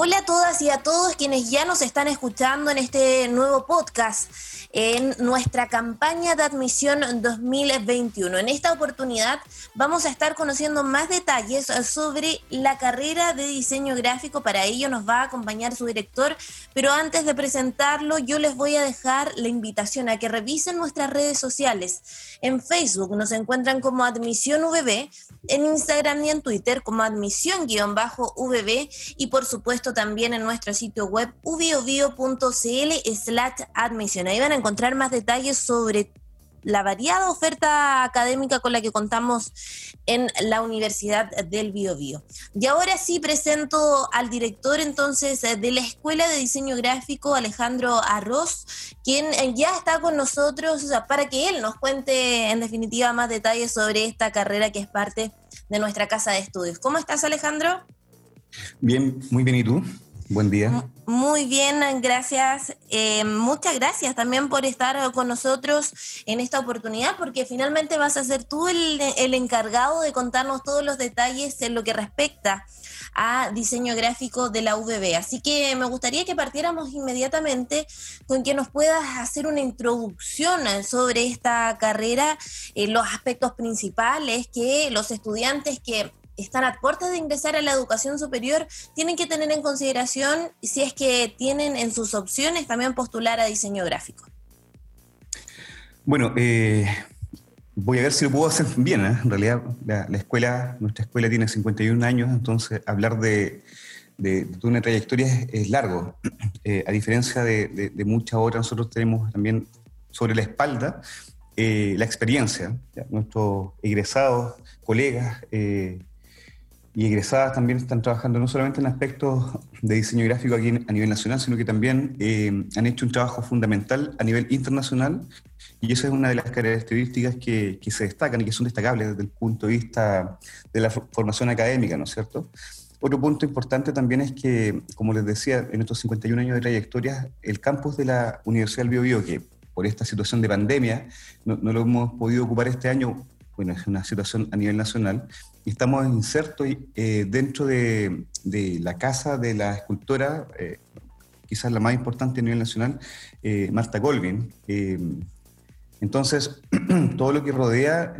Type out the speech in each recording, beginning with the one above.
Hola a todas y a todos quienes ya nos están escuchando en este nuevo podcast en nuestra campaña de admisión 2021. En esta oportunidad vamos a estar conociendo más detalles sobre la carrera de diseño gráfico. Para ello nos va a acompañar su director, pero antes de presentarlo yo les voy a dejar la invitación a que revisen nuestras redes sociales. En Facebook nos encuentran como Admisión VB, en Instagram y en Twitter como admisión-VB y por supuesto también en nuestro sitio web ubiobio.cl slash admisión. Ahí van a encontrar más detalles sobre la variada oferta académica con la que contamos en la Universidad del Biobío. Y ahora sí presento al director entonces de la Escuela de Diseño Gráfico, Alejandro Arroz, quien ya está con nosotros para que él nos cuente en definitiva más detalles sobre esta carrera que es parte de nuestra casa de estudios. ¿Cómo estás Alejandro? Bien, muy bien, ¿y tú? Buen día. Muy bien, gracias. Eh, muchas gracias también por estar con nosotros en esta oportunidad, porque finalmente vas a ser tú el, encargado de contarnos todos los detalles en lo que respecta a diseño gráfico de la UBB. Así que me gustaría que partiéramos inmediatamente con que nos puedas hacer una introducción sobre esta carrera, eh, los aspectos principales que los estudiantes que están a puertas de ingresar a la educación superior tienen que tener en consideración si es que tienen en sus opciones también postular a diseño gráfico. Bueno, eh, voy a ver si lo puedo hacer bien. ¿eh? En realidad, la, escuela, nuestra escuela tiene 51 años, entonces hablar de, una trayectoria es, largo. Eh, a diferencia de, muchas otras, nosotros tenemos también sobre la espalda la experiencia. Nuestros egresados, colegas, y egresadas también están trabajando no solamente en aspectos de diseño gráfico aquí a nivel nacional, sino que también eh, han hecho un trabajo fundamental a nivel internacional y esa es una de las características que, que, se destacan y que son destacables desde el punto de vista de la formación académica, ¿no es cierto? Otro punto importante también es que, como les decía, en estos 51 años de trayectoria, el campus de la Universidad del Biobío, que por esta situación de pandemia no, no lo hemos podido ocupar este año, bueno, es una situación a nivel nacional, estamos insertos eh, dentro de, la casa de la escultora, eh, quizás la más importante a nivel nacional, eh, Marta Colvin. entonces, todo lo que rodea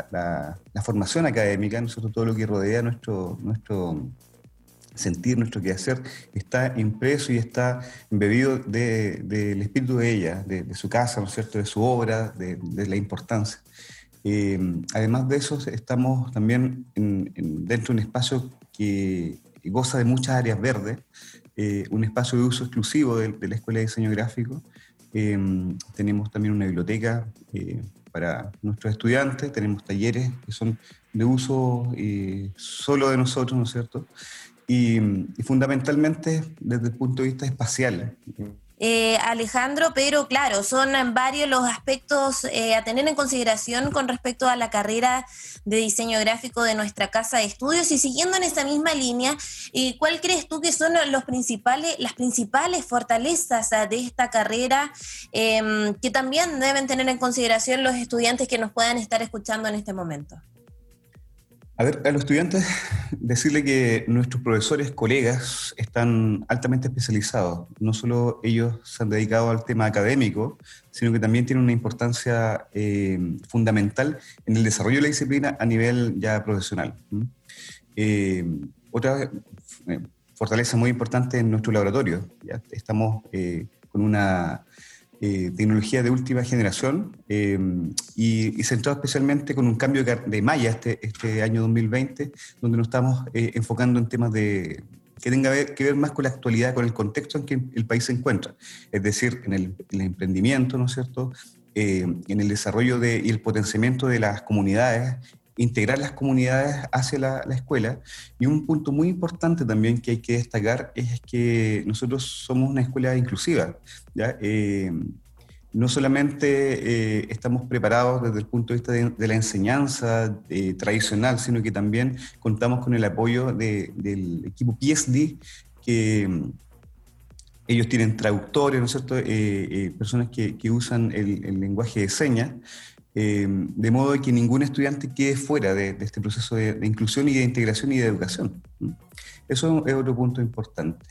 la, formación académica, nosotros todo lo que rodea nuestro, nuestro sentir, nuestro quehacer, está impreso y está embebido del espíritu de ella, de, su casa, ¿no es cierto?, de su obra, de la importancia. Eh, además de eso, estamos también dentro de un espacio que goza de muchas áreas verdes, eh, un espacio de uso exclusivo de, la Escuela de Diseño Gráfico. Eh, tenemos también una biblioteca para nuestros estudiantes, tenemos talleres que son de uso solo de nosotros, ¿no es cierto? y fundamentalmente desde el punto de vista espacial. Eh, Alejandro, pero claro, son varios los aspectos eh, a tener en consideración con respecto a la carrera de diseño gráfico de nuestra casa de estudios y siguiendo en esa misma línea, eh, ¿cuál crees tú que son los principales, las principales fortalezas de esta carrera em, que también deben tener en consideración los estudiantes que nos puedan estar escuchando en este momento? A ver, a los estudiantes decirle que nuestros profesores, colegas, están altamente especializados. No solo ellos se han dedicado al tema académico, sino que también tienen una importancia eh, fundamental en el desarrollo de la disciplina a nivel ya profesional. Eh, otra eh, fortaleza muy importante en nuestro laboratorio. ¿ya? Estamos con una eh, tecnología de última generación eh, y, centrado especialmente con un cambio de malla este, este año 2020, donde nos estamos eh, enfocando en temas de, que tenga que ver más con la actualidad, con el contexto en que el país se encuentra, es decir, en el, emprendimiento, ¿no es cierto?, en el desarrollo de, y el potenciamiento de las comunidades integrar las comunidades hacia la, escuela. Y un punto muy importante también que hay que destacar es que nosotros somos una escuela inclusiva. ¿ya? Eh, no solamente eh, estamos preparados desde el punto de vista de, la enseñanza eh, tradicional, sino que también contamos con el apoyo del equipo PSD, que mm, ellos tienen traductores, ¿no es cierto? personas que, usan el, el, lenguaje de señas eh, de modo que ningún estudiante quede fuera de, este proceso de, inclusión y de integración y de educación. Eso es otro punto importante.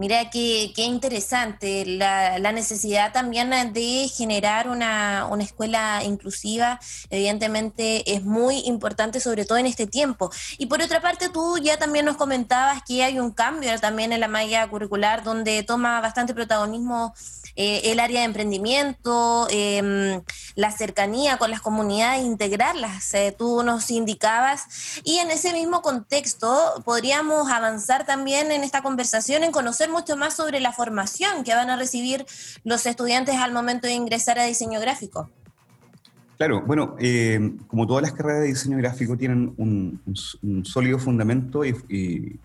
Mira qué, qué interesante la, la, necesidad también de generar una, una, escuela inclusiva, evidentemente es muy importante, sobre todo en este tiempo. Y por otra parte, tú ya también nos comentabas que hay un cambio también en la malla curricular donde toma bastante protagonismo eh, el área de emprendimiento, em, la cercanía con las comunidades, integrarlas, eh, tú nos indicabas. Y en ese mismo contexto podríamos avanzar también en esta conversación en conocer mucho más sobre la formación que van a recibir los estudiantes al momento de ingresar a diseño gráfico. Claro, bueno, eh, como todas las carreras de diseño gráfico tienen un, sólido fundamento y,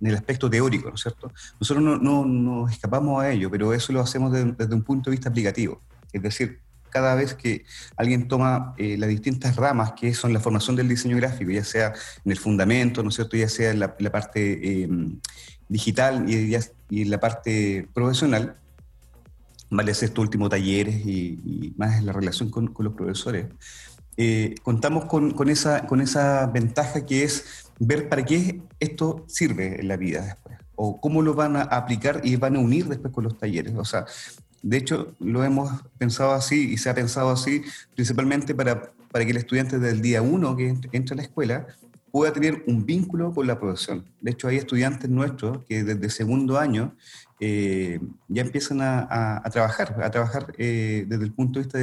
en el aspecto teórico, ¿no es cierto? Nosotros no, no, nos escapamos a ello, pero eso lo hacemos desde un punto de vista aplicativo. Es decir, cada vez que alguien toma eh, las distintas ramas que son la formación del diseño gráfico, ya sea en el fundamento, ¿no es cierto?, ya sea en la, parte eh, digital y, y, en la parte profesional, vale hacer tu último talleres y, más en la relación con, con los profesores, eh, contamos con, con, esa, con esa ventaja que es ver para qué esto sirve en la vida después, o cómo lo van a aplicar y van a unir después con los talleres. O sea, de hecho, lo hemos pensado así y se ha pensado así principalmente para, para que el estudiante del día uno que entra a la escuela pueda tener un vínculo con la profesión. De hecho, hay estudiantes nuestros que desde segundo año eh, ya empiezan a, trabajar, a trabajar eh, desde el punto de vista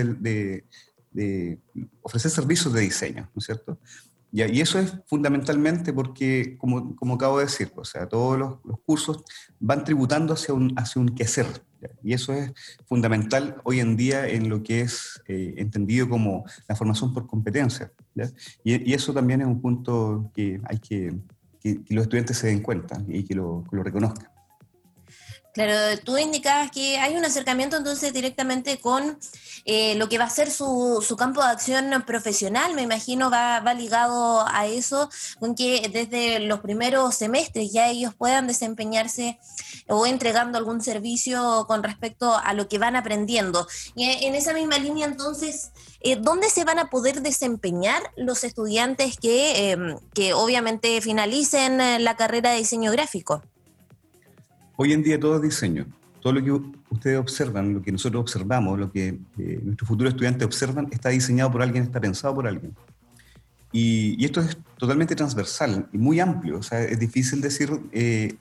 de ofrecer servicios de diseño, ¿no es cierto? Y, eso es fundamentalmente porque, como, como, acabo de decir, o sea, todos los, cursos van tributando hacia un, hacia un quehacer. Y eso es fundamental hoy en día en lo que es eh, entendido como la formación por competencia. Y, eso también es un punto que hay que, que, los estudiantes se den cuenta y que lo reconozcan. Claro, tú indicabas que hay un acercamiento entonces directamente con eh, lo que va a ser su, campo de acción profesional, me imagino va, va, ligado a eso, con que desde los primeros semestres ya ellos puedan desempeñarse o entregando algún servicio con respecto a lo que van aprendiendo. Y en esa misma línea entonces, eh, ¿dónde se van a poder desempeñar los estudiantes que, em, que obviamente finalicen la carrera de diseño gráfico? Hoy en día todo es diseño. Todo lo que ustedes observan, lo que nosotros observamos, lo que eh, nuestros futuros estudiantes observan, está diseñado por alguien, está pensado por alguien. Y, esto es totalmente transversal y muy amplio. O sea, es difícil decir, eh,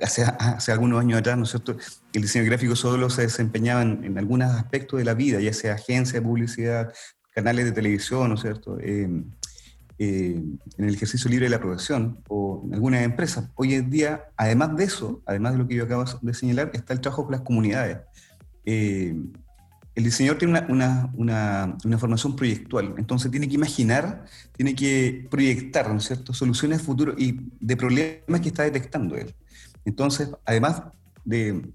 hace, hace, algunos años atrás, ¿no es cierto?, el diseño gráfico solo se desempeñaba en, en algunos aspectos de la vida, ya sea agencia de publicidad, canales de televisión, ¿no es cierto?, eh, eh, en el ejercicio libre de la profesión o en alguna empresa. Hoy en día, además de eso, además de lo que yo acabo de señalar, está el trabajo con las comunidades. Eh, el diseñador tiene una, una, una, formación proyectual, entonces tiene que imaginar, tiene que proyectar, ¿no es cierto?, soluciones futuras y de problemas que está detectando él. Entonces, además de,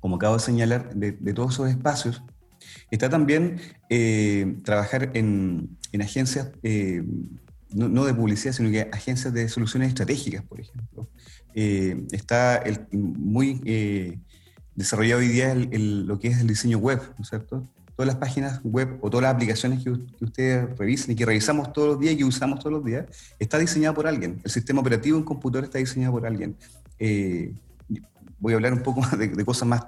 como acabo de señalar, de, de todos esos espacios, Está también eh, trabajar en, agencias, eh, no, de publicidad, sino que agencias de soluciones estratégicas, por ejemplo. Eh, está el, muy desarrollado hoy día lo que es el diseño web, ¿no es cierto? Todas las páginas web o todas las aplicaciones que, ustedes revisen y que revisamos todos los días y que usamos todos los días, está diseñado por alguien. El sistema operativo en computador está diseñado por alguien. voy a hablar un poco de, de cosas más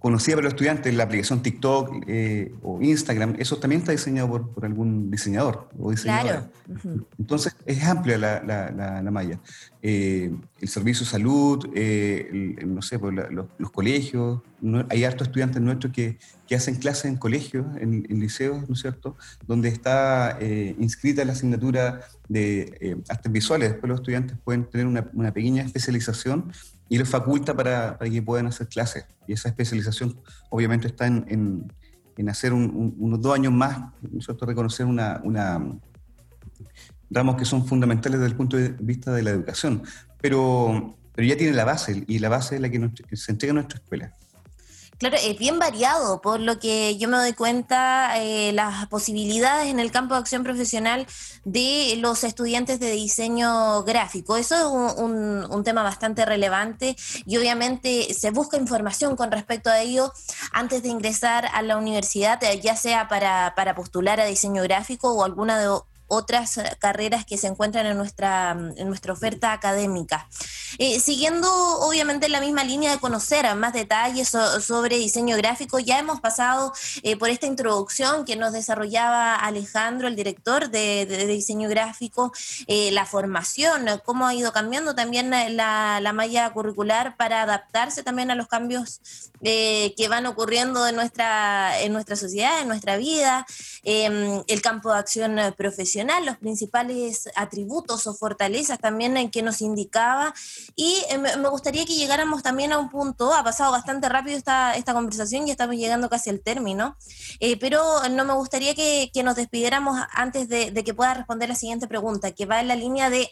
conocida para los estudiantes, la aplicación TikTok eh, o Instagram, eso también está diseñado por, algún diseñador o diseñadora. Claro. Entonces, es amplia la, la, malla. Eh, el servicio de salud, eh, no sé, pues, los, colegios, hay hartos estudiantes nuestros que, que hacen clases en colegios, en, liceos, ¿no es cierto?, donde está inscrita la asignatura de artes visuales. Después los estudiantes pueden tener una, pequeña especialización y les faculta para, para, que puedan hacer clases. Y esa especialización obviamente está en, en, hacer unos dos años más, nosotros reconocer una, una, ramos que son fundamentales desde el punto de vista de la educación, pero, pero ya tiene la base y la base es la que, que se entrega en nuestra escuela. Claro, es bien variado, por lo que yo me doy cuenta eh, las posibilidades en el campo de acción profesional de los estudiantes de diseño gráfico. Eso es un, tema bastante relevante y obviamente se busca información con respecto a ello antes de ingresar a la universidad, ya sea para, para postular a diseño gráfico o alguna de otras carreras que se encuentran en nuestra, en nuestra oferta académica. Siguiendo obviamente la misma línea de conocer más detalles sobre diseño gráfico, ya hemos pasado por esta introducción que nos desarrollaba Alejandro, el director de, diseño gráfico, la formación, cómo ha ido cambiando también la, la malla curricular para adaptarse también a los cambios que van ocurriendo en nuestra, en nuestra sociedad, en nuestra vida, em, el campo de acción profesional, los principales atributos o fortalezas también en que nos indicaba. Y eh, me gustaría que llegáramos también a un punto, ha pasado bastante rápido esta, esta conversación y estamos llegando casi al término, eh, pero no me gustaría que, nos despidiéramos antes de, que pueda responder la siguiente pregunta, que va en la línea de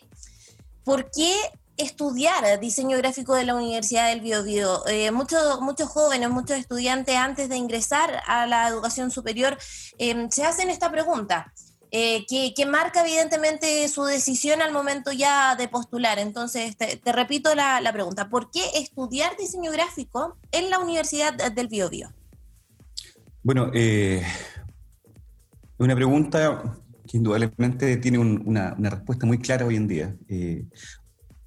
¿por qué estudiar diseño gráfico de la Universidad del Biobío. Eh, muchos, muchos jóvenes, muchos estudiantes antes de ingresar a la educación superior em, se hacen esta pregunta. Eh, que, marca evidentemente su decisión al momento ya de postular. Entonces, te, repito la, pregunta, ¿por qué estudiar diseño gráfico en la Universidad del Biobío? Bueno, eh, una pregunta que indudablemente tiene una, respuesta muy clara hoy en día. Eh,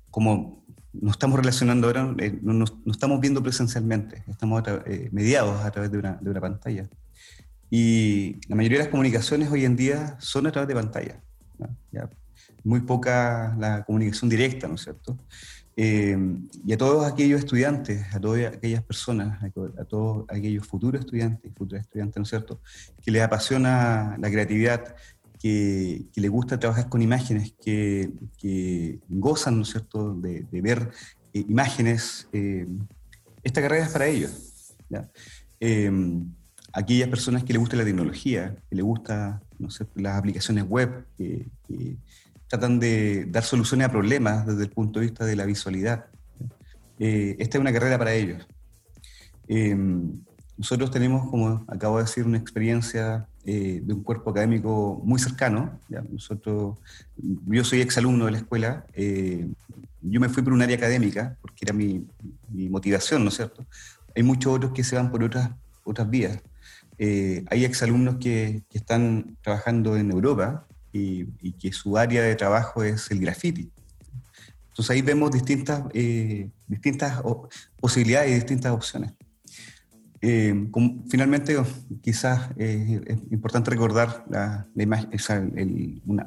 como nos estamos relacionando ahora, eh, no nos, estamos viendo presencialmente, estamos eh, mediados a través de una, de una, pantalla. Y la mayoría de las comunicaciones hoy en día son a través de pantalla. muy poca la comunicación directa, ¿no es cierto? Eh, y a todos aquellos estudiantes, a todas aquellas personas, a, todos aquellos futuros estudiantes y futuras estudiantes, ¿no es cierto?, que les apasiona la creatividad, que, le gusta trabajar con imágenes, que, gozan, ¿no es cierto?, de, ver eh, imágenes. Eh, esta carrera es para ellos. Em, aquellas personas que le gusta la tecnología, que le gusta no sé, las aplicaciones web, que, tratan de dar soluciones a problemas desde el punto de vista de la visualidad. Eh, esta es una carrera para ellos. Em, nosotros tenemos, como acabo de decir, una experiencia eh, de un cuerpo académico muy cercano. Nosotros, yo soy exalumno de la escuela, eh, yo me fui por un área académica, porque era mi, motivación, ¿no es cierto? Hay muchos otros que se van por otras, otras vías. Eh, hay exalumnos que, que están trabajando en Europa y, y, que su área de trabajo es el graffiti. Entonces ahí vemos distintas, distintas posibilidades y distintas opciones. Eh, finalmente, quizás eh, es importante recordar la,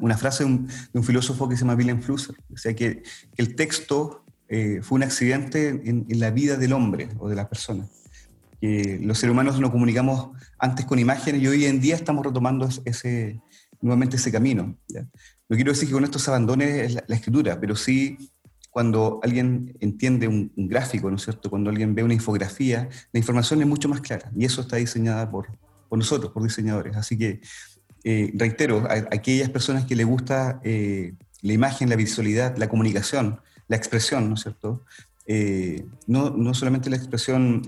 una, frase de un, filósofo que se llama William Flusser, o sea, que, el texto eh, fue un accidente en, la vida del hombre o de las personas. Que los seres humanos nos comunicamos antes con imágenes y hoy en día estamos retomando ese, nuevamente ese camino. No quiero decir que con esto se abandone la, la escritura, pero sí cuando alguien entiende un, gráfico, ¿no es cierto? Cuando alguien ve una infografía, la información es mucho más clara y eso está diseñada por, por nosotros, por diseñadores. Así que, eh, reitero, a, aquellas personas que les gusta eh, la imagen, la visualidad, la comunicación, la expresión, ¿no es cierto? Eh, no, no, solamente la expresión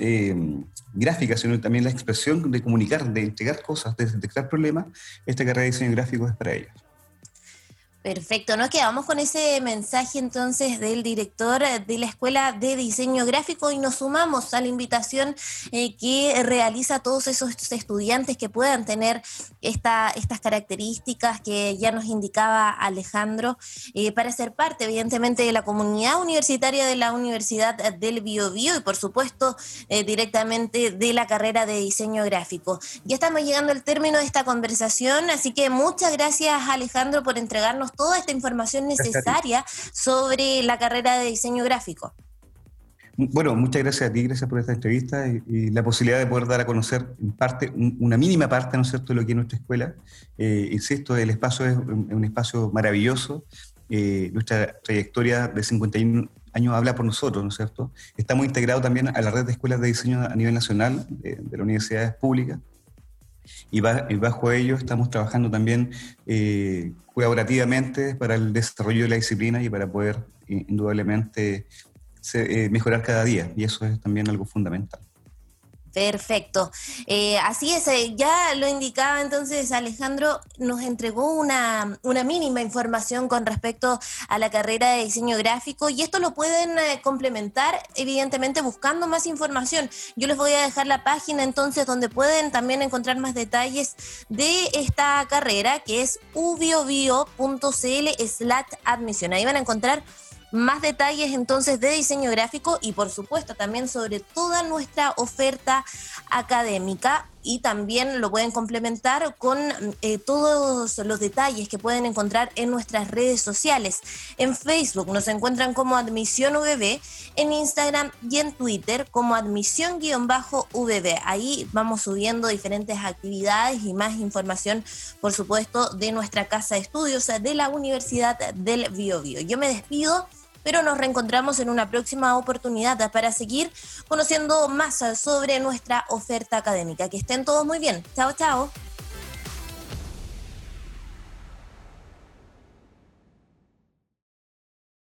gráfica, sino también la expresión de comunicar, de entregar cosas, de detectar problemas, esta carrera de diseño gráfico es para ellos. Perfecto, nos quedamos con ese mensaje entonces del director de la Escuela de Diseño Gráfico y nos sumamos a la invitación eh, que realiza a todos esos estudiantes que puedan tener esta, estas características que ya nos indicaba Alejandro eh, para ser parte evidentemente de la comunidad universitaria de la Universidad del Biobío y por supuesto eh, directamente de la carrera de Diseño Gráfico. Ya estamos llegando al término de esta conversación, así que muchas gracias Alejandro por entregarnos toda esta información necesaria sobre la carrera de diseño gráfico. Bueno, muchas gracias a ti, gracias por esta entrevista y, la posibilidad de poder dar a conocer en parte, una mínima parte, ¿no es cierto?, de lo que es nuestra escuela. Eh, insisto, el espacio es un, espacio maravilloso. Eh, nuestra trayectoria de 51 años habla por nosotros, ¿no es cierto? Estamos integrados también a la red de escuelas de diseño a nivel nacional de, de las universidades públicas y, bajo ello estamos trabajando también eh, colaborativamente para el desarrollo de la disciplina y para poder indudablemente eh, mejorar cada día, y eso es también algo fundamental. Perfecto. Eh, así es, eh, ya lo indicaba entonces Alejandro, nos entregó una, una, mínima información con respecto a la carrera de diseño gráfico y esto lo pueden eh, complementar evidentemente buscando más información. Yo les voy a dejar la página entonces donde pueden también encontrar más detalles de esta carrera que es ubiobio.cl slash admisión. Ahí van a encontrar más detalles entonces de diseño gráfico y por supuesto también sobre toda nuestra oferta académica y también lo pueden complementar con eh, todos los detalles que pueden encontrar en nuestras redes sociales. En Facebook nos encuentran como Admisión VB, en Instagram y en Twitter como Admisión-VB. Ahí vamos subiendo diferentes actividades y más información, por supuesto, de nuestra casa de estudios de la Universidad del Biobío. Yo me despido pero nos reencontramos en una próxima oportunidad para seguir conociendo más sobre nuestra oferta académica. Que estén todos muy bien. Chao, chao.